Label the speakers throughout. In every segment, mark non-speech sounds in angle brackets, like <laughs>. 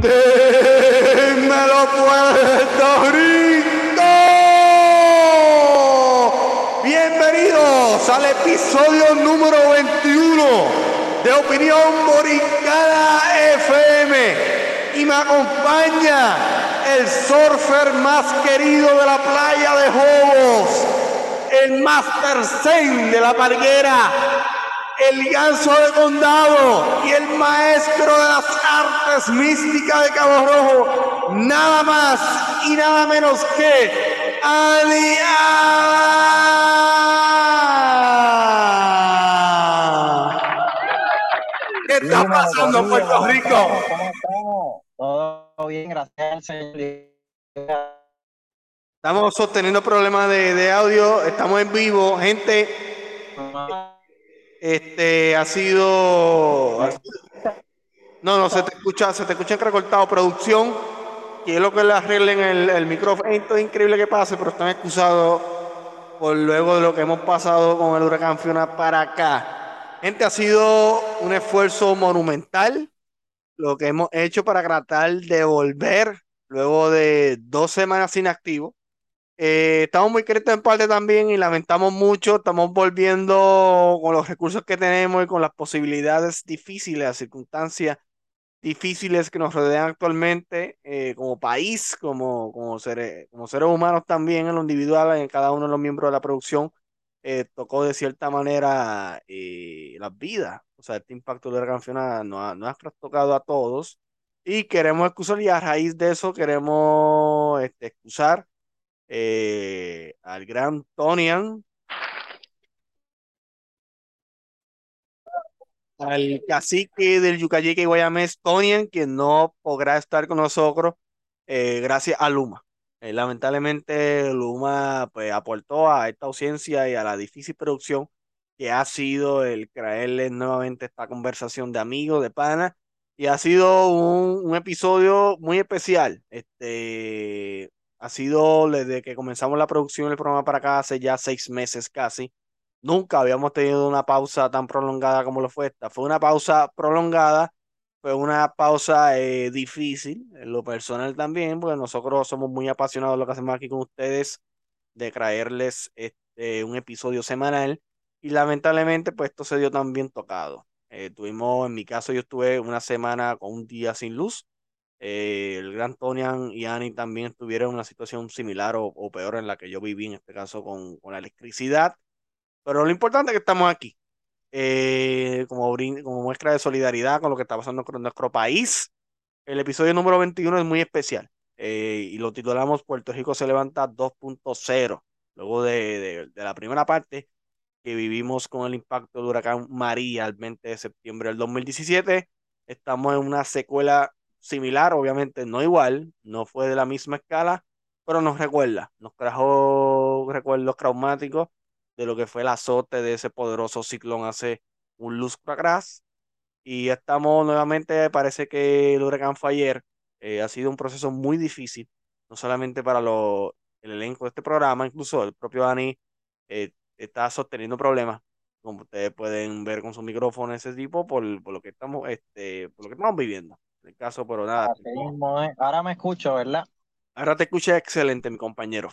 Speaker 1: Dímelo Puerto Rico. Bienvenidos al episodio número 21 de Opinión Boricana FM. Y me acompaña el surfer más querido de la playa de Jobos, el Master Zen de la Parguera, el ganso de condado y el maestro de las artes místicas de Cabo Rojo, nada más y nada menos que Aliá. ¿Qué está pasando en Puerto
Speaker 2: ¿cómo
Speaker 1: Rico?
Speaker 2: ¿Cómo estamos? Todo bien, gracias al Señor.
Speaker 1: Estamos sosteniendo problemas de, de audio, estamos en vivo, gente. Este ha sido. No, no, se te escucha, se te escucha recortado. Producción, quiero que le arreglen el, el micrófono. Esto es increíble que pase, pero están excusados por luego de lo que hemos pasado con el huracán Fiona para acá. Gente, ha sido un esfuerzo monumental lo que hemos hecho para tratar de volver luego de dos semanas inactivos. Eh, estamos muy críticos en parte también y lamentamos mucho. Estamos volviendo con los recursos que tenemos y con las posibilidades difíciles, las circunstancias difíciles que nos rodean actualmente eh, como país, como, como, seres, como seres humanos también en lo individual, en cada uno de los miembros de la producción. eh, tocó de cierta manera eh, las vidas. O sea, este impacto de la canción nos ha, nos ha trastocado a todos y queremos excusar y a raíz de eso queremos este, excusar eh, al gran Tonian, al cacique del Yucayeque Guayamés, Tonian, que no podrá estar con nosotros eh, gracias a Luma. Eh, lamentablemente Luma pues, aportó a esta ausencia y a la difícil producción que ha sido el traerle nuevamente esta conversación de amigos, de pana, y ha sido un, un episodio muy especial. Este, ha sido desde que comenzamos la producción del programa para acá hace ya seis meses casi. Nunca habíamos tenido una pausa tan prolongada como lo fue esta. Fue una pausa prolongada, fue una pausa eh, difícil, en lo personal también, porque nosotros somos muy apasionados de lo que hacemos aquí con ustedes, de traerles este, un episodio semanal. Y lamentablemente, pues esto se dio también tocado. Eh, tuvimos, en mi caso, yo estuve una semana con un día sin luz. Eh, el gran Tonian y Annie también estuvieron en una situación similar o, o peor en la que yo viví, en este caso con, con la electricidad. Pero lo importante es que estamos aquí, eh, como, como muestra de solidaridad con lo que está pasando con nuestro país. El episodio número 21 es muy especial eh, y lo titulamos Puerto Rico se levanta 2.0, luego de, de, de la primera parte que vivimos con el impacto del huracán María el 20 de septiembre del 2017. Estamos en una secuela similar, obviamente no igual, no fue de la misma escala, pero nos recuerda, nos trajo recuerdos traumáticos de lo que fue el azote de ese poderoso ciclón hace un lustro atrás. Y estamos nuevamente, parece que el huracán fue ayer. Eh, ha sido un proceso muy difícil, no solamente para lo, el elenco de este programa, incluso el propio Dani eh, está sosteniendo problemas, como ustedes pueden ver con su micrófono ese tipo, por, por lo que estamos, este, por lo que estamos viviendo. El caso, pero nada.
Speaker 2: Es. Ahora me escucho, ¿verdad?
Speaker 1: Ahora te escuché excelente, mi compañero.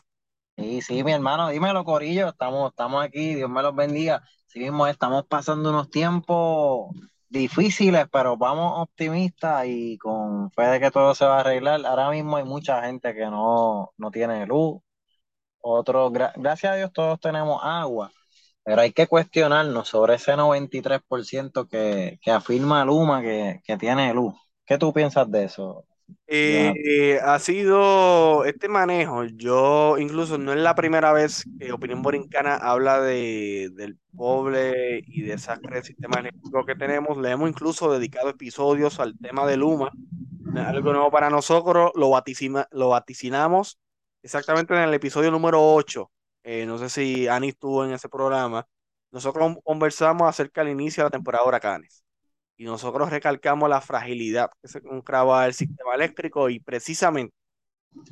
Speaker 2: Sí, sí, mi hermano, dímelo, Corillo, estamos, estamos aquí, Dios me los bendiga. Sí mismo es, estamos pasando unos tiempos difíciles, pero vamos optimistas y con fe de que todo se va a arreglar. Ahora mismo hay mucha gente que no, no tiene luz, otros, gra- gracias a Dios todos tenemos agua, pero hay que cuestionarnos sobre ese 93% que, que afirma Luma que, que tiene luz. ¿Qué tú piensas de eso?
Speaker 1: Eh, ha sido este manejo. Yo incluso no es la primera vez que Opinión Borincana habla de, del pobre y desastre del sistema eléctrico que tenemos. Le hemos incluso dedicado episodios al tema de Luma. Algo nuevo para nosotros. Lo, vaticina- lo vaticinamos exactamente en el episodio número 8. Eh, no sé si Ani estuvo en ese programa. Nosotros conversamos acerca del inicio de la temporada de huracanes y nosotros recalcamos la fragilidad que se encontraba el sistema eléctrico y precisamente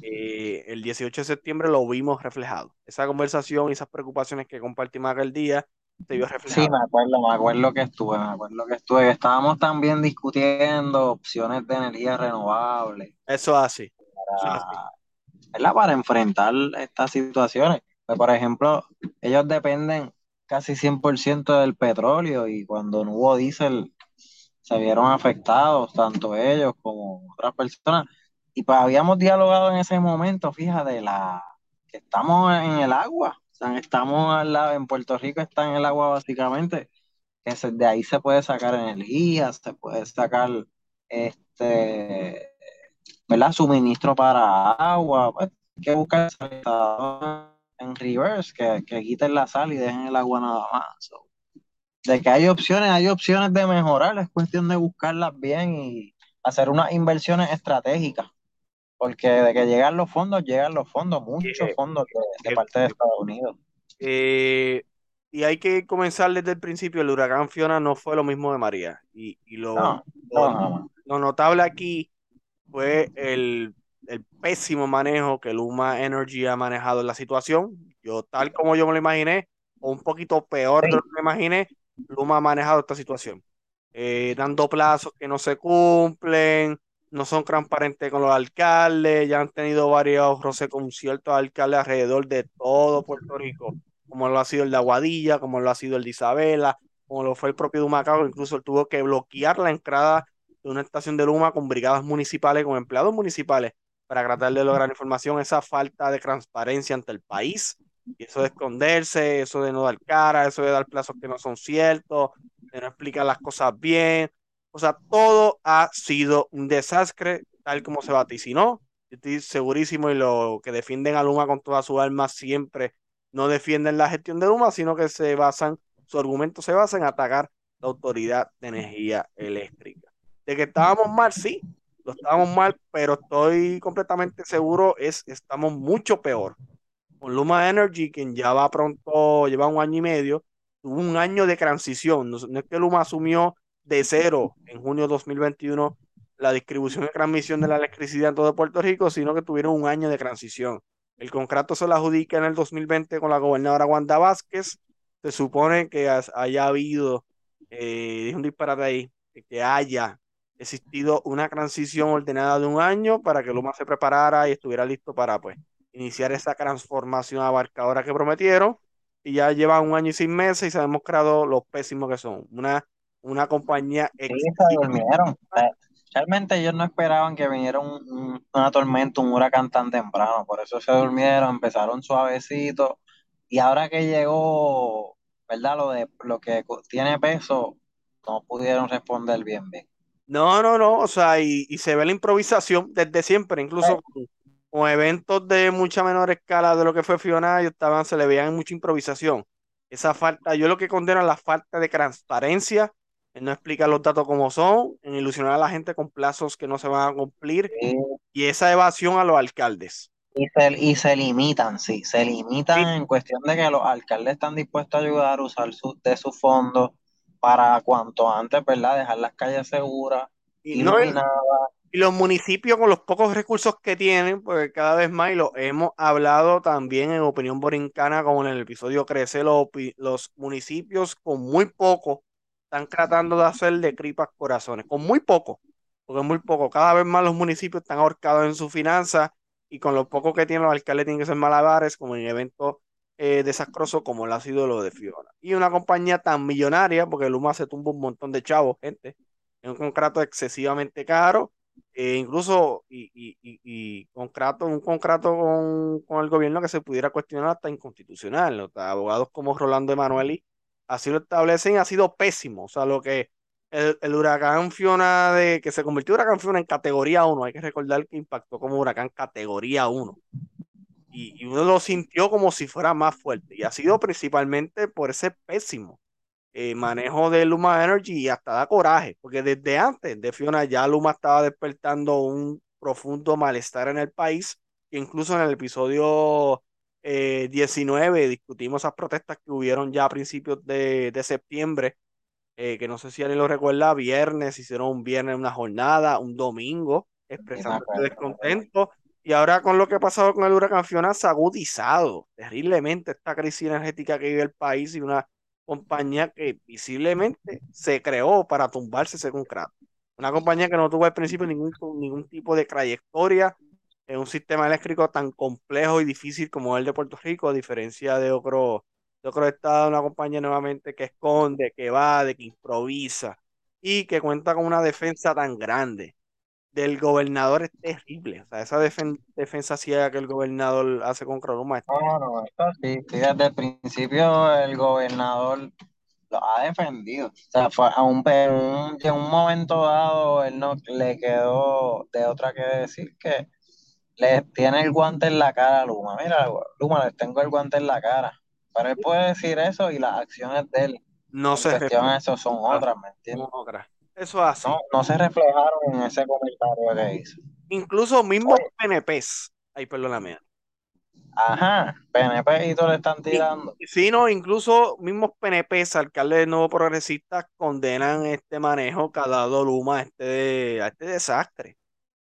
Speaker 1: eh, el 18 de septiembre lo vimos reflejado. Esa conversación y esas preocupaciones que compartimos aquel día se vio
Speaker 2: Sí,
Speaker 1: reflejado.
Speaker 2: me acuerdo, me acuerdo que estuve, me acuerdo que estuve. Estábamos también discutiendo opciones de energía renovable
Speaker 1: Eso es así, eso es así.
Speaker 2: para, ¿verdad? Para enfrentar estas situaciones. Pues, por ejemplo, ellos dependen casi 100% del petróleo y cuando no hubo diésel se vieron afectados, tanto ellos como otras personas. Y pues habíamos dialogado en ese momento, fíjate, la, que estamos en el agua, o sea, estamos al lado, en Puerto Rico está en el agua básicamente, que se- de ahí se puede sacar energía, se puede sacar este, ¿verdad? Suministro para agua, pues, hay que buscar en reverse, que, que quiten la sal y dejen el agua nada más. So, de que hay opciones, hay opciones de mejorar, es cuestión de buscarlas bien y hacer unas inversiones estratégicas, porque de que llegan los fondos, llegan los fondos, muchos
Speaker 1: Eh,
Speaker 2: fondos de, de
Speaker 1: eh,
Speaker 2: parte de Estados Unidos.
Speaker 1: eh, y hay que comenzar desde el principio, el huracán Fiona no fue lo mismo de María. Y, y lo,
Speaker 2: No,
Speaker 1: lo,
Speaker 2: no, no,
Speaker 1: lo notable aquí fue el, el pésimo manejo que Luma Energy ha manejado en la situación. Yo, tal como yo me lo imaginé, o un poquito peor de lo que me imaginé, Luma ha manejado esta situación. Eh, dando plazos que no se cumplen, no son transparentes con los alcaldes, ya han tenido varios roces con ciertos alcaldes alrededor de todo Puerto Rico, como lo ha sido el de Aguadilla, como lo ha sido el de Isabela, como lo fue el propio de Humacao, incluso tuvo que bloquear la entrada de una estación de Luma con brigadas municipales, con empleados municipales, para tratar de lograr información, esa falta de transparencia ante el país, y eso de esconderse, eso de no dar cara, eso de dar plazos que no son ciertos, de no explicar las cosas bien, o sea, todo ha sido un desastre, tal como se vaticinó. Yo estoy segurísimo y lo que defienden a Luma con toda su alma siempre no defienden la gestión de Luma, sino que se basan, su argumento se basa en atacar la Autoridad de Energía Eléctrica. De que estábamos mal, sí, lo estábamos mal, pero estoy completamente seguro, es, estamos mucho peor. Con Luma Energy, quien ya va pronto, lleva un año y medio, tuvo un año de transición. No, es que Luma asumió de cero en junio de 2021 la distribución y transmisión de la electricidad en todo Puerto Rico, sino que tuvieron un año de transición. El contrato se lo adjudica en el 2020 con la gobernadora Wanda Vázquez. Se supone que haya habido, eh, un disparate ahí, que haya existido una transición ordenada de un año para que Luma se preparara y estuviera listo para pues iniciar esa transformación abarcadora que prometieron y ya llevan un año y seis meses y se ha demostrado lo pésimo que son. Una, una compañía
Speaker 2: sí, se durmieron. Realmente ellos no esperaban que viniera un- un- una tormenta, un huracán tan temprano, por eso se durmieron, empezaron suavecito y ahora que llegó, ¿verdad? Lo de lo que tiene peso, no pudieron responder bien bien.
Speaker 1: No, no, no, o sea, y, y se ve la improvisación desde siempre, incluso con, con eventos de mucha menor escala de lo que fue Fiona, ellos estaban, se le veían mucha improvisación. Esa falta, yo lo que condeno es la falta de transparencia, en no explicar los datos como son, en ilusionar a la gente con plazos que no se van a cumplir
Speaker 2: Sí,
Speaker 1: y esa evasión a los alcaldes.
Speaker 2: Y se, y se limitan, sí, se limitan
Speaker 1: Sí,
Speaker 2: en cuestión de que los alcaldes están dispuestos a ayudar a usar su, de sus fondos para cuanto antes, ¿verdad? Dejar las calles seguras,
Speaker 1: y no,
Speaker 2: iluminadas.
Speaker 1: Y los municipios con los pocos recursos que tienen, porque cada vez más, y lo hemos hablado también en Opinión Borincana, como en el episodio Crece, los, los municipios con muy poco están tratando de hacer de tripas corazones, con muy poco, porque muy poco. Cada vez más los municipios están ahorcados en sus finanzas y con lo poco que tienen los alcaldes tienen que ser malabares, como en eventos eh, desastrosos como lo ha sido lo de Fiona. Y una compañía tan millonaria, porque Luma se tumba un montón de chavos, gente, en un contrato excesivamente caro eh, incluso y, y, y, y contrato, un contrato con, con, el gobierno que se pudiera cuestionar hasta inconstitucional. Abogados como Rolando Emanueli así lo establecen, ha sido pésimo. O sea, lo que el, el, huracán Fiona, de, que se convirtió en huracán Fiona en categoría 1, hay que recordar que impactó como huracán categoría 1. Y, y uno lo sintió como si fuera más fuerte. Y ha sido principalmente por ese pésimo eh, manejo de Luma Energy y hasta da coraje, porque desde antes de Fiona ya Luma estaba despertando un profundo malestar en el país, que incluso en el episodio eh, 19 discutimos esas protestas que hubieron ya a principios de, de septiembre, eh, que no sé si alguien lo recuerda, viernes, hicieron un viernes una jornada, un domingo, expresando este descontento. Y ahora con lo que ha pasado con el huracán Fiona se ha agudizado terriblemente esta crisis energética que vive el país y una compañía que visiblemente se creó para tumbarse según Kratos. Una compañía que no tuvo al principio ningún, ningún tipo de trayectoria en un sistema eléctrico tan complejo y difícil como el de Puerto Rico, a diferencia de otro, de otro estado, una compañía nuevamente que esconde, que va, de que improvisa y que cuenta con una defensa tan grande del gobernador es terrible. O sea, esa defensa ciega que el gobernador hace con Cronoma. Es
Speaker 2: no, no, sí, sí, desde el principio el gobernador lo ha defendido. O sea, fue a un, en, un, en un momento dado él no le quedó de otra que decir que le tiene el guante en la cara a Luma. Mira, Luma, le tengo el guante en la cara. Pero él puede decir eso y las acciones de él
Speaker 1: no
Speaker 2: en
Speaker 1: se
Speaker 2: cuestión eso son otras, ¿me entiendes?
Speaker 1: Otras. Eso es así.
Speaker 2: No, no se reflejaron en ese comentario que hizo.
Speaker 1: Incluso mismos PNPs. Ay, perdóname.
Speaker 2: Ajá, PNP y todo le están tirando.
Speaker 1: Sí, no, incluso mismos PNPs, alcaldes de nuevo progresistas, condenan este manejo que ha dado Luma a este, a este desastre.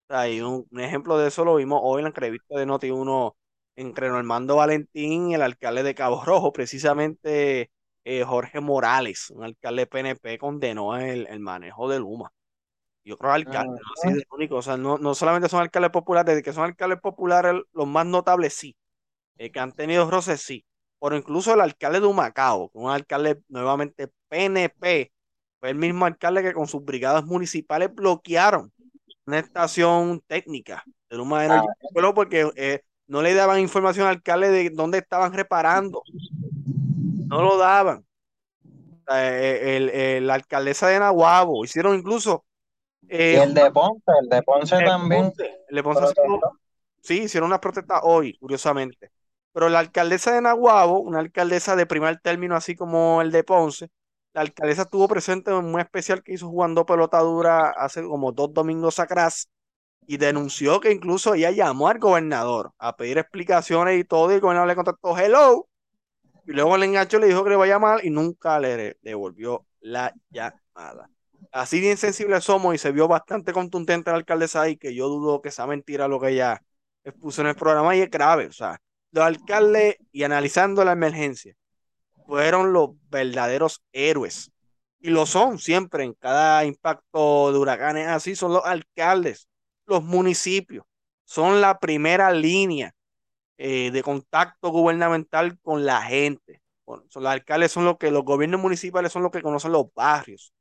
Speaker 1: O sea, y un, un, ejemplo de eso lo vimos hoy en la entrevista de Noti1 entre Normando Valentín y el alcalde de Cabo Rojo, precisamente eh, Jorge Morales, un alcalde PNP, condenó el, el manejo de Luma. Yo creo que alcalde, no así de único, o sea, no, no solamente son alcaldes populares, de que son alcaldes populares, los más notables sí, eh, que han tenido roces sí, pero incluso el alcalde de Humacao, un alcalde nuevamente PNP, fue el mismo alcalde que con sus brigadas municipales bloquearon una estación técnica de Luma Energy, ah. porque eh, no le daban información al alcalde de dónde estaban reparando, no lo daban. Eh, el, el, la alcaldesa de Nahuabo, hicieron incluso
Speaker 2: eh, y el de Ponce, el de Ponce también.
Speaker 1: el de Ponce sí, hicieron una protesta hoy, curiosamente. Pero la alcaldesa de Nahuabo, una alcaldesa de primer término, así como el de Ponce, la alcaldesa estuvo presente en un especial que hizo jugando pelota dura hace como dos domingos atrás y denunció que incluso ella llamó al gobernador a pedir explicaciones y todo, y el gobernador le contactó hello, y luego el engancho le dijo que le iba a llamar y nunca le devolvió la llamada así de insensibles somos y se vio bastante contundente la alcaldesa ahí, que yo dudo que sea mentira lo que ella expuso en el programa y es grave. O sea, los alcaldes y analizando la emergencia fueron los verdaderos héroes. Y lo son siempre en cada impacto de huracanes así, son los alcaldes, los municipios, son la primera línea eh, de contacto gubernamental con la gente. Son, los alcaldes son los que los gobiernos municipales son los que conocen los barrios,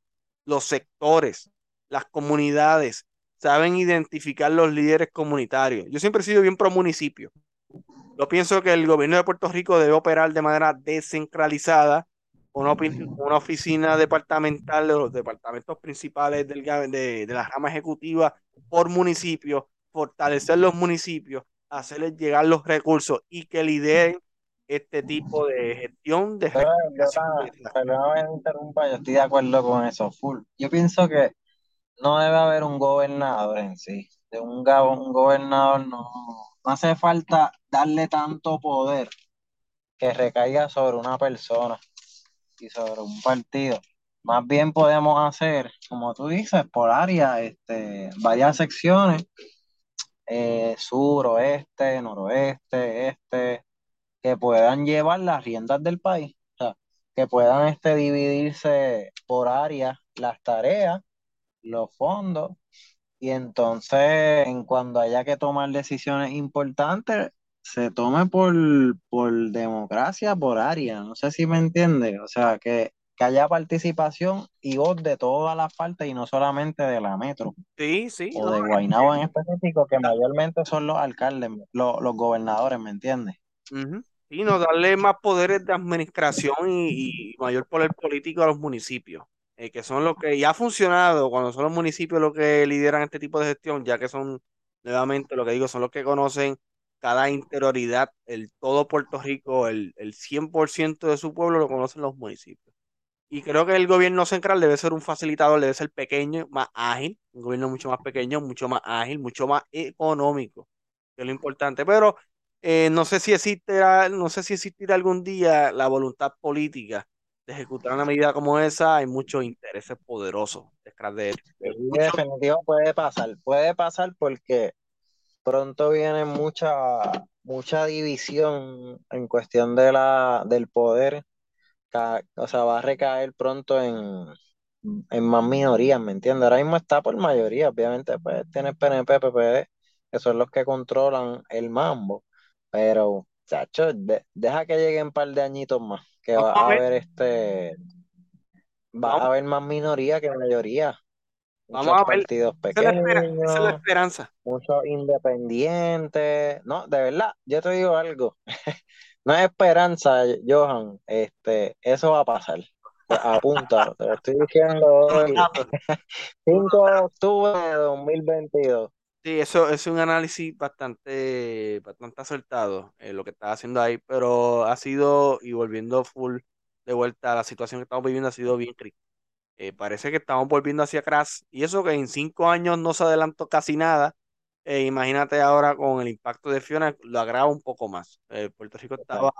Speaker 1: los sectores, las comunidades, saben identificar los líderes comunitarios. Yo siempre he sido bien pro municipio. Yo pienso que el gobierno de Puerto Rico debe operar de manera descentralizada, una, una oficina departamental de los departamentos principales del, de, de la rama ejecutiva por municipio, fortalecer los municipios, hacerles llegar los recursos y que lideren este tipo de gestión de
Speaker 2: yo, interrumpa, yo estoy de acuerdo con eso, full. Yo pienso que no debe haber un gobernador en sí. De un, un gobernador no, no hace falta darle tanto poder que recaiga sobre una persona y sobre un partido. Más bien podemos hacer, como tú dices, por área, este, varias secciones, eh, sur, oeste, noroeste, este, que puedan llevar las riendas del país, que puedan este, dividirse por áreas las tareas, los fondos, y entonces en cuando haya que tomar decisiones importantes, se tome por, por democracia, por área, no sé si me entiende, o sea, que, que haya participación y voz de todas las partes y no solamente de la metro.
Speaker 1: Sí, sí.
Speaker 2: O de Guaynabo en específico, que mayormente son los alcaldes, los, los gobernadores, ¿me entiendes?
Speaker 1: Y no darle más poderes de administración y, mayor poder político a los municipios, eh, que son los que ya ha funcionado cuando son los municipios los que lideran este tipo de gestión, ya que son, nuevamente lo que digo, son los que conocen cada interioridad, el todo Puerto Rico, el, el 100% de su pueblo lo conocen los municipios. Y creo que el gobierno central debe ser un facilitador, debe ser pequeño, más ágil, un gobierno mucho más pequeño, mucho más ágil, mucho más económico, que es lo importante. Pero eh, no sé si existirá, no sé si existirá algún día la voluntad política de ejecutar una medida como esa. Hay muchos intereses poderosos detrás de él.
Speaker 2: definitivo puede pasar, puede pasar porque pronto viene mucha, mucha división en cuestión de la, del poder ca- o sea, va a recaer pronto en, en más minorías, ¿me entiendes? Ahora mismo está por mayoría, obviamente, pues tiene PNP, PPD, que son los que controlan el mambo, pero, chacho, de- deja que lleguen un par de añitos más, que
Speaker 1: Vamos
Speaker 2: va
Speaker 1: a
Speaker 2: haber este, va a
Speaker 1: vamos,
Speaker 2: haber más minoría que mayoría,
Speaker 1: vamos
Speaker 2: muchos
Speaker 1: a ver.
Speaker 2: partidos
Speaker 1: Esa es la espera, esa es la
Speaker 2: pequeños,
Speaker 1: esperanza.
Speaker 2: muchos independientes, no, de verdad, yo te digo algo. <laughs> No hay esperanza, Johan. Este, eso va a pasar. Pues apunta, te lo estoy diciendo hoy,
Speaker 1: datos, unos
Speaker 2: 5 de octubre de 2022.
Speaker 1: Sí, eso es un análisis bastante, bastante acertado, eh, lo que estás haciendo ahí, pero ha sido, y volviendo full de vuelta a la situación que estamos viviendo, ha sido bien crítica. Eh, parece que estamos volviendo hacia atrás, y eso que en cinco años no se adelantó casi nada. Eh, imagínate ahora con el impacto de Fiona, lo agrava un poco más. Eh, Puerto Rico estaba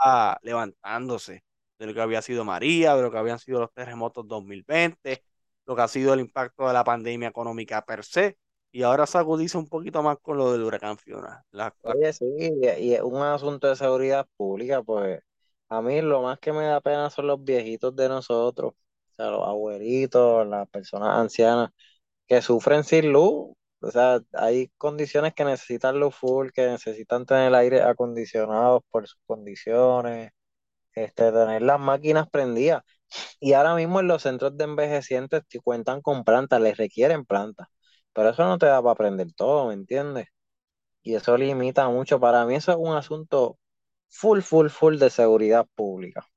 Speaker 1: levantándose de lo que había sido María, de lo que habían sido los terremotos 2020, lo que ha sido el impacto de la pandemia económica per se y ahora se agudiza un poquito más con lo del huracán Fiona. La-
Speaker 2: Oye, sí, y, y es un asunto de seguridad pública, pues a mí lo más que me da pena son los viejitos de nosotros, o sea, los abuelitos, las personas ancianas que sufren sin luz. O sea, hay condiciones que necesitan luz full, que necesitan tener el aire acondicionado por sus condiciones, este, tener las máquinas prendidas. Y ahora mismo en los centros de envejecientes te cuentan con plantas, les requieren plantas. Pero eso no te da para aprender todo, ¿me entiendes? Y eso limita mucho. Para mí eso es un asunto full, full, full de seguridad pública.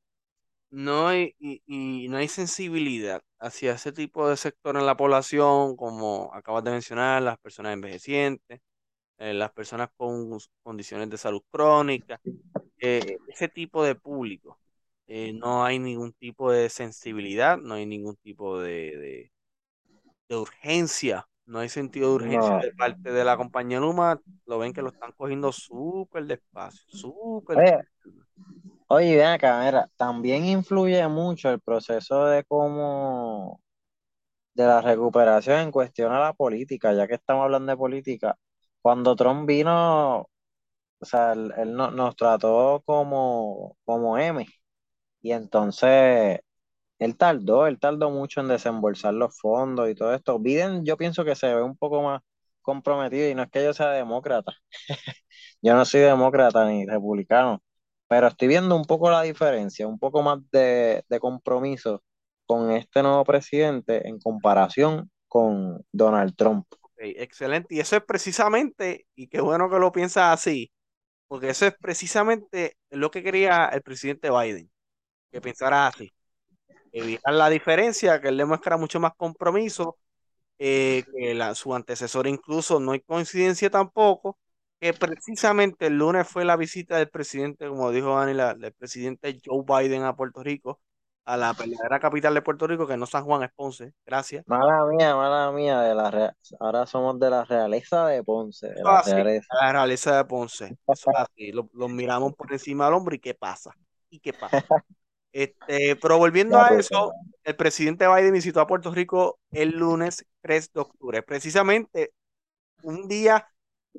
Speaker 1: no hay, y, y no hay sensibilidad hacia ese tipo de sector en la población, como acabas de mencionar, las personas envejecientes, eh, las personas con condiciones de salud crónica, eh, ese tipo de público. Eh, no hay ningún tipo de sensibilidad, no hay ningún tipo de, de de urgencia. No hay sentido de urgencia
Speaker 2: No.
Speaker 1: de parte de la compañía Luma. Lo ven que lo están cogiendo súper despacio, súper.
Speaker 2: Oye, ven acá, también influye mucho el proceso de cómo, de la recuperación en cuestión a la política, ya que estamos hablando de política. Cuando Trump vino, o sea, él, él no- nos trató como, como M. Y entonces Él tardó, él tardó mucho en desembolsar los fondos y todo esto. Biden, yo pienso que se ve un poco más comprometido y no es que yo sea demócrata. <laughs> Yo no soy demócrata ni republicano, pero estoy viendo un poco la diferencia, un poco más de, de compromiso con este nuevo presidente en comparación con Donald Trump.
Speaker 1: Excelente. Y eso es precisamente, y qué bueno que lo piensas así, porque eso es precisamente lo que quería el presidente Biden, que pensara así. Evitar la diferencia, que él demuestra mucho más compromiso eh, que la, su antecesor incluso, no hay coincidencia tampoco, que precisamente el lunes fue la visita del presidente, como dijo Dani, la- del presidente Joe Biden a Puerto Rico, a la verdadera capital de Puerto Rico, que no San Juan, es Ponce, gracias.
Speaker 2: Mala mía, mala mía, de la ahora somos de la realeza de Ponce, de la
Speaker 1: así,
Speaker 2: realeza.
Speaker 1: la realeza de Ponce, así, lo, lo miramos por encima del hombro y qué pasa, y qué pasa. Este, pero volviendo <laughs> a eso, el presidente Biden visitó a Puerto Rico el lunes 3 de octubre, precisamente un día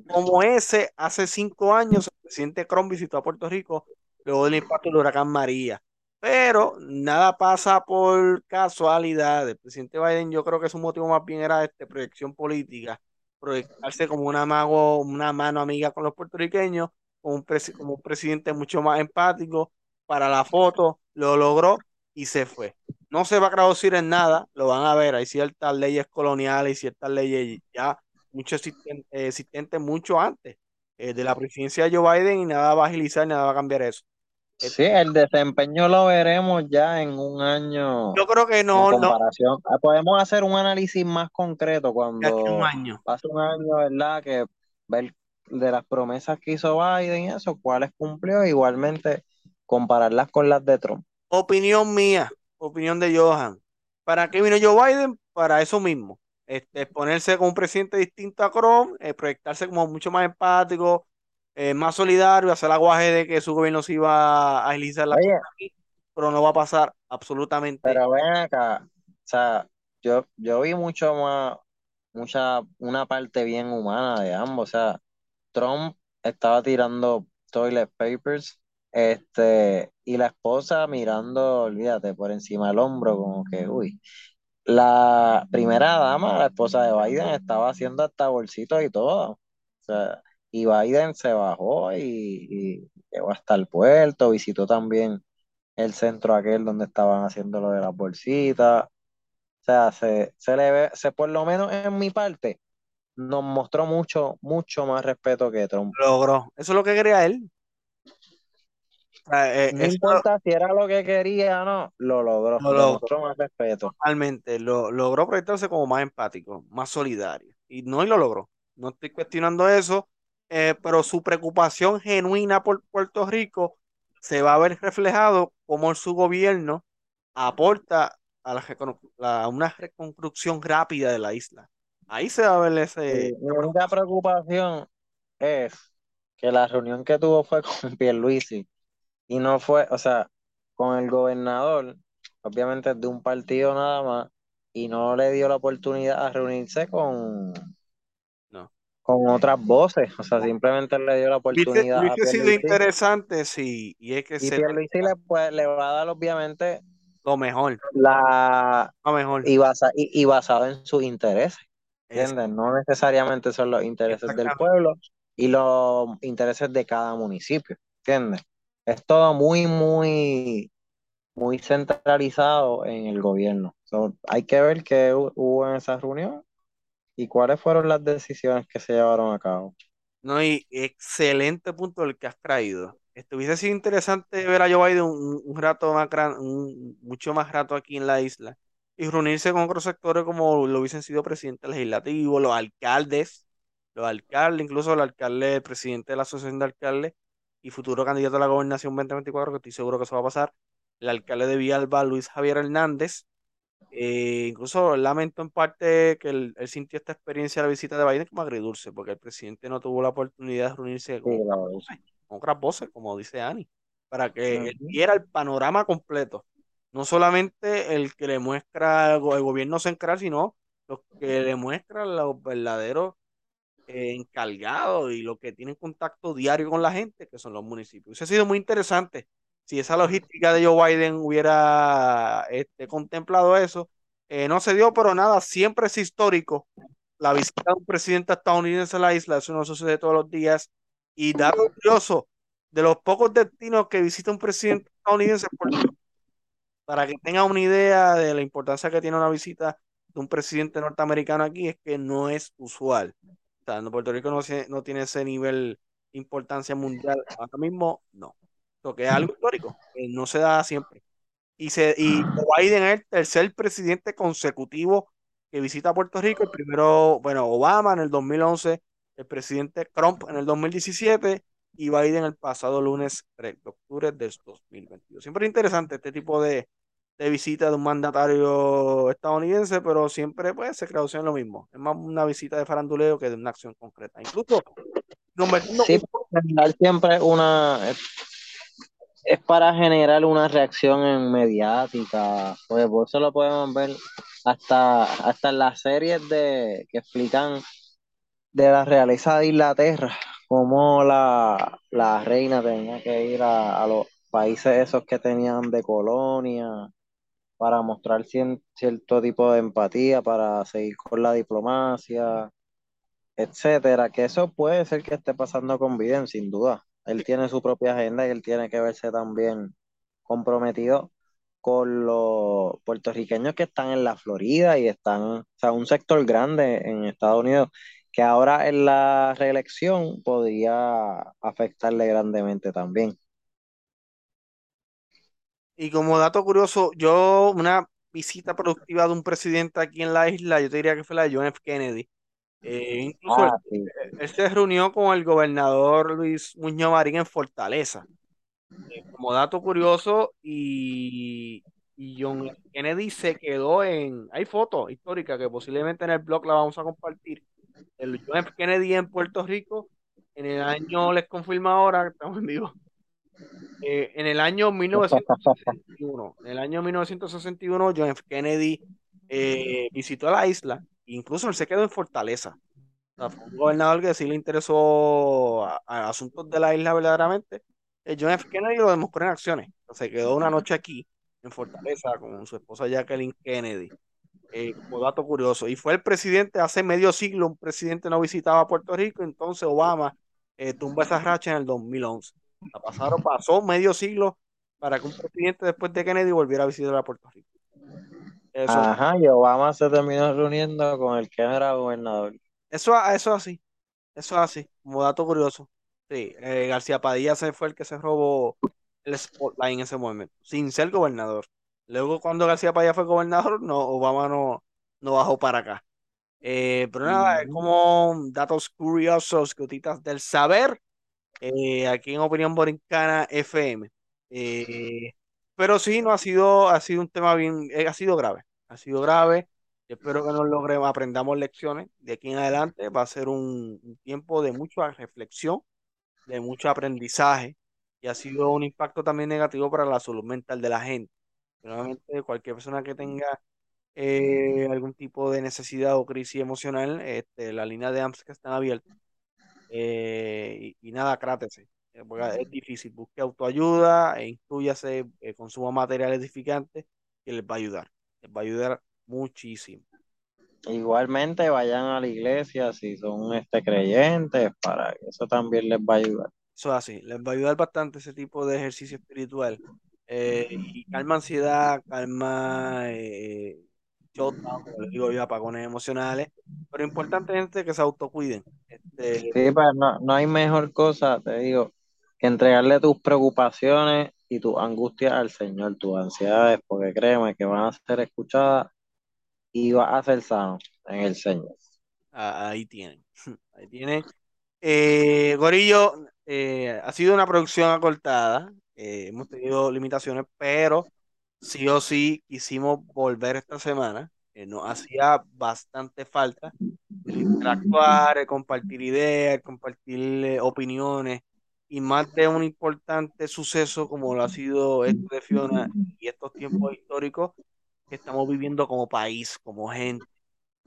Speaker 1: Como ese, hace cinco años, el presidente Trump visitó a Puerto Rico luego del impacto del huracán María. Pero nada pasa por casualidad. El presidente Biden, yo creo que su motivo más bien era este, proyección política, proyectarse como una, mago, una mano amiga con los puertorriqueños, como un, como un presidente mucho más empático para la foto, lo logró y se fue. No se va a traducir en nada, lo van a ver, hay ciertas leyes coloniales y ciertas leyes ya mucho existen- eh, existente mucho antes eh, de la presidencia de Joe Biden y nada va a agilizar, nada va a cambiar eso. Eh,
Speaker 2: Sí, el desempeño lo veremos ya en un año
Speaker 1: yo creo que
Speaker 2: en
Speaker 1: no, no,
Speaker 2: comparación. Ah, Podemos hacer un análisis más concreto
Speaker 1: a un
Speaker 2: cuando
Speaker 1: año.
Speaker 2: pase un año, ¿verdad? Que ver de las promesas que hizo Biden y eso, cuáles cumplió, igualmente compararlas con las de Trump.
Speaker 1: Opinión mía, opinión de Johan. ¿Para qué vino Joe Biden? Para eso mismo. Este, ponerse como un presidente distinto a Trump, eh, proyectarse como mucho más empático, eh, más solidario, hacer aguaje de que su gobierno se iba a agilizar las
Speaker 2: Oye,
Speaker 1: aquí, pero no va a pasar absolutamente.
Speaker 2: pero ven acá, o sea, yo, yo vi mucho más, mucha, una parte bien humana de ambos, o sea, Trump estaba tirando toilet papers Este, y la esposa mirando, olvídate, por encima del hombro, como que, uy. La primera dama, la esposa de Biden, estaba haciendo hasta bolsitos y todo. O sea, y Biden se bajó y, llegó hasta el puerto, visitó también el centro aquel donde estaban haciendo lo de las bolsitas. O sea, se, se le ve, se, por lo menos en mi parte, nos mostró mucho, mucho más respeto que Trump.
Speaker 1: Logró. Eso es lo que quería él. Eh,
Speaker 2: No
Speaker 1: eso
Speaker 2: importa si era lo que quería o no, lo logró,
Speaker 1: lo logró.
Speaker 2: más respeto.
Speaker 1: totalmente. Lo, logró proyectarse como más empático, más solidario. Y no, y lo logró. No estoy cuestionando eso, eh, pero su preocupación genuina por Puerto Rico se va a ver reflejado como su gobierno aporta a, la la- a una reconstrucción rápida de la isla. Ahí se va a ver ese...
Speaker 2: Mi única preocupación es que la reunión que tuvo fue con <laughs> Pierluisi y no fue, o sea, con el gobernador, obviamente de un partido nada más, y no le dio la oportunidad a reunirse con,
Speaker 1: No.
Speaker 2: con otras voces, o sea, simplemente le dio la
Speaker 1: Hubiese,
Speaker 2: oportunidad a
Speaker 1: sido interesante si, y es que
Speaker 2: y
Speaker 1: se
Speaker 2: Pierluisi le, pues, le va a dar obviamente
Speaker 1: lo mejor,
Speaker 2: la
Speaker 1: lo mejor.
Speaker 2: y, basa, y, y basado en sus intereses,
Speaker 1: Es-
Speaker 2: ¿entiendes? No necesariamente son los intereses del pueblo y los intereses de cada municipio, ¿entiendes? Es todo muy, muy, muy centralizado en el gobierno. So, hay que ver qué hu- hubo en esa reunión y cuáles fueron las decisiones que se llevaron a cabo.
Speaker 1: No, y excelente punto el que has traído. Esto hubiese sido interesante ver a Joe Biden un, un rato más gran, un- mucho más rato aquí en la isla y reunirse con otros sectores como lo hubiesen sido presidente legislativo, los alcaldes, los alcaldes, incluso el alcalde, el presidente de la Asociación de Alcaldes y futuro candidato a la gobernación 2024, que estoy seguro que eso va a pasar, el alcalde de Villalba, Luis Javier Hernández. Eh, incluso lamento en parte que él, él sintió esta experiencia de la visita de Biden como agridulce, porque el presidente no tuvo la oportunidad de reunirse con
Speaker 2: Sí,
Speaker 1: otras voces, con otras voces, como dice Ani, para que él viera el panorama completo. No solamente el que le muestra el, go- el gobierno central, sino lo que le muestra los verdaderos eh, encargados y los que tienen contacto diario con la gente, que son los municipios. Eso ha sido muy interesante. Si esa logística de Joe Biden hubiera este, contemplado eso, eh, no se dio, pero nada, siempre es histórico la visita de un presidente estadounidense a la isla, eso no sucede todos los días. Y dato curioso, de los pocos destinos que visita un presidente estadounidense, para que tengan una idea de la importancia que tiene una visita de un presidente norteamericano aquí, es que no es usual. O sea, no- Puerto Rico no, no tiene ese nivel de importancia mundial ahora mismo, no. Lo que es algo histórico, que no se da siempre. Y, se, y Biden es el tercer presidente consecutivo que visita Puerto Rico. El primero, bueno, Obama en el 2011, el presidente Trump en el 2017 y Biden el pasado lunes 3 de octubre del 2022. Siempre es interesante este tipo de, de visita de un mandatario estadounidense, pero siempre pues se traduce en lo mismo. Es más una visita de faranduleo que de una acción concreta. Incluso
Speaker 2: Sí, por lo general siempre una es, es para generar una reacción en mediática, pues por eso lo podemos ver hasta, hasta en las series de que explican de la realeza de Inglaterra, cómo la, la reina tenía que ir a, a los países esos que tenían de colonia para mostrar cierto tipo de empatía, para seguir con la diplomacia, etcétera, que eso puede ser que esté pasando con Biden, sin duda. Él tiene su propia agenda y él tiene que verse también comprometido con los puertorriqueños que están en la Florida y están, o sea, un sector grande en Estados Unidos que ahora en la reelección podría afectarle grandemente también.
Speaker 1: Y como dato curioso, yo una visita productiva de un presidente aquí en la isla, yo te diría que fue la de John F. Kennedy. Eh, incluso él,
Speaker 2: Ah, sí.
Speaker 1: él se reunió con el gobernador Luis Muñoz Marín en Fortaleza. Eh, como dato curioso, y, y John F. Kennedy se quedó en... Hay fotos históricas que posiblemente en el blog la vamos a compartir. El John F. Kennedy en Puerto Rico, en el año, les confirmo ahora, estamos en vivo, eh, en el año 1961, en el año 1961, John F. Kennedy eh, visitó la isla, incluso él se quedó en Fortaleza. O fue un gobernador que sí le interesó a, asuntos de la isla verdaderamente Eh, John F. Kennedy lo demostró en acciones. Se quedó una noche aquí, en Fortaleza, con su esposa Jacqueline Kennedy. Como dato curioso. Y fue el presidente hace medio siglo, un presidente no visitaba Puerto Rico, entonces Obama tumba esa racha en el 2011. La pasaron, pasó medio siglo para que un presidente después de Kennedy volviera a visitar a Puerto Rico.
Speaker 2: Eso, Ajá, y Obama se terminó reuniendo con el que era gobernador.
Speaker 1: Eso, eso así, eso así, como dato curioso. Sí, eh, García Padilla se fue el que se robó el spotlight en ese momento, sin ser gobernador. Luego, cuando García Padilla fue gobernador, no, Obama no, no bajó para acá. Eh, pero nada, es como datos curiosos, gotitas del saber, eh, aquí en Opinión Borincana FM. pero sí, no ha sido, ha sido un tema bien, ha sido grave, ha sido grave. Espero que nos logremos, aprendamos lecciones. De aquí en adelante va a ser un, tiempo de mucha reflexión, de mucho aprendizaje y ha sido un impacto también negativo para la salud mental de la gente. Nuevamente, cualquier persona que tenga eh, algún tipo de necesidad o crisis emocional, este, la línea de AMS que están abiertas. Eh, y, nada, crátese. Eh, es difícil. Busque autoayuda e incluyase, consuma materiales edificantes que les va a ayudar. Les va a ayudar muchísimo.
Speaker 2: Igualmente vayan a la iglesia si son este, creyentes, para que eso también les va a ayudar.
Speaker 1: Eso es así, les va a ayudar bastante ese tipo de ejercicio espiritual. Eh, y calma ansiedad, calma eh, como le digo yo, apagones emocionales. Pero importante, gente, que se autocuiden. Este,
Speaker 2: sí, pero no, no hay mejor cosa, te digo, que entregarle tus preocupaciones y tus angustias al Señor, tus ansiedades, porque créeme que van a ser escuchadas y va a ser sano en el Señor.
Speaker 1: Ah, ahí tienen, <laughs> ahí tienen. Eh, Gorillo, eh, ha sido una producción acortada, eh, hemos tenido limitaciones, pero sí o sí quisimos volver esta semana. nos hacía bastante falta interactuar, compartir ideas, compartir opiniones y más de un importante suceso como lo ha sido esto de Fiona y estos tiempos históricos que estamos viviendo como país, como gente.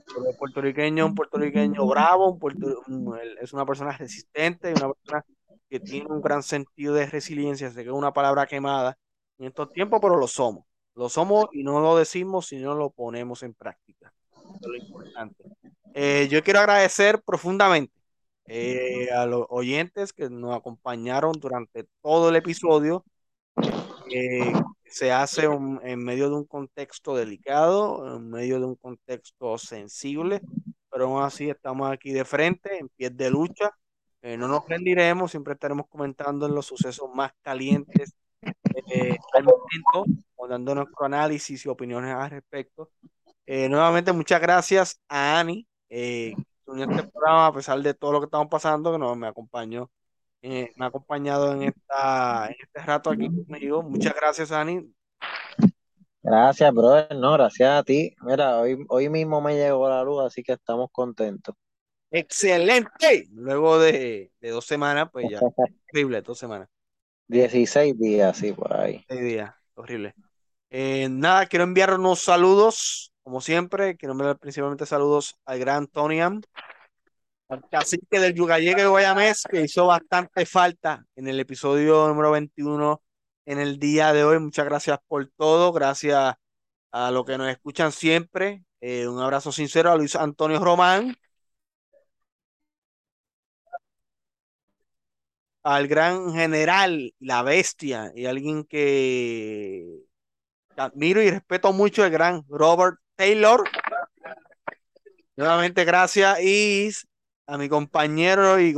Speaker 1: el puertorriqueño un puertorriqueño bravo, es una persona resistente, una persona que tiene un gran sentido de resiliencia, sé que es una palabra quemada en estos tiempos, pero lo somos. Lo somos y no lo decimos, sino lo ponemos en práctica. es lo importante. Eh, yo quiero agradecer profundamente eh, a los oyentes que nos acompañaron durante todo el episodio. Eh, se hace en medio de un contexto delicado, en medio de un contexto sensible, pero aún así estamos aquí de frente, en pie de lucha. Eh, no nos rendiremos, siempre estaremos comentando en los sucesos más calientes eh, al momento, dando nuestro análisis y opiniones al respecto. Eh, nuevamente, muchas gracias a Ani, que unió este programa a pesar de todo lo que estamos pasando, que nos me acompañó eh, me ha acompañado en, esta, en este rato aquí conmigo. Muchas gracias, Ani.
Speaker 2: Gracias, brother. No, gracias a ti. Mira, hoy, hoy mismo me llegó la luz, así que estamos contentos.
Speaker 1: Excelente. Luego de, dos semanas, pues ya. <laughs> Horrible, dos semanas.
Speaker 2: 16 días, sí, por ahí.
Speaker 1: 16 días, horrible. Eh, nada, quiero enviar unos saludos, como siempre. Quiero enviar principalmente saludos al gran Toniam, cacique del Yucayeque de Guayamés, que hizo bastante falta en el episodio número 21 en el día de hoy. Muchas gracias por todo, gracias a los que nos escuchan siempre. Eh, un abrazo sincero a Luis Antonio Román. Al gran general, la bestia, y alguien que admiro y respeto mucho, el gran Robert Taylor. Nuevamente, gracias. Y a mi compañero y,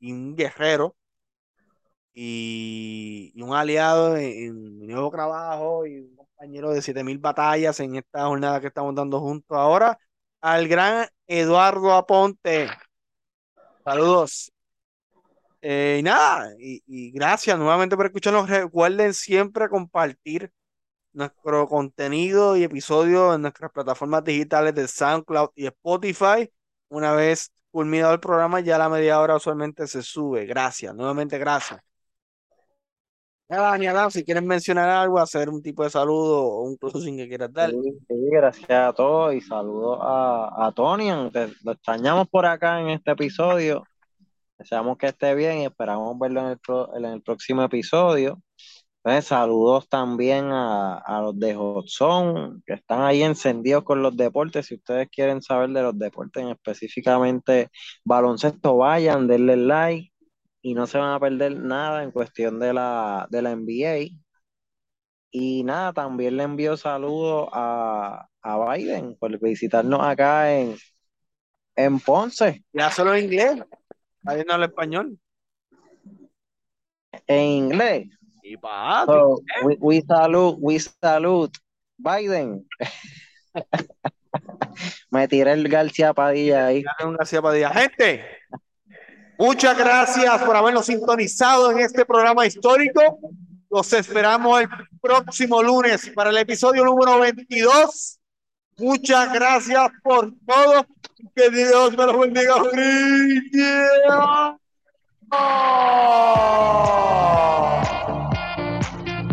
Speaker 1: y, un guerrero y, un aliado en, mi nuevo trabajo y un compañero de 7000 batallas en esta jornada que estamos dando juntos ahora, al gran Eduardo Aponte. Saludos. Eh, y nada, y, gracias nuevamente por escucharnos. Recuerden siempre compartir nuestro contenido y episodio en nuestras plataformas digitales de SoundCloud y Spotify. Una vez culminado el programa, ya la media hora usualmente se sube. Gracias, nuevamente gracias. Dani, Adam, si quieren mencionar algo, hacer un tipo de saludo o un sin que quieras dar.
Speaker 2: Sí, gracias a todos y saludos a, a Tony. Lo extrañamos por acá en este episodio. Deseamos que esté bien y esperamos verlo en el, pro- en el próximo episodio. Entonces, saludos también a, a los de Hotson, que están ahí encendidos con los deportes. Si ustedes quieren saber de los deportes, específicamente baloncesto, vayan, denle like y no se van a perder nada en cuestión de la, de la NBA. Y nada, también le envío saludos a, a Biden por visitarnos acá en, en Ponce,
Speaker 1: Ya solo en inglés, ahí no habla español.
Speaker 2: en inglés.
Speaker 1: Y
Speaker 2: So, we, we salute, we salute Biden. <laughs> Me tiré el García Padilla ahí.
Speaker 1: un gracias Padilla. Gente, muchas gracias por habernos sintonizado en este programa histórico. Los esperamos el próximo lunes para el episodio número 22. Muchas gracias por todo. Que Dios me los bendiga. ¡Feliz día!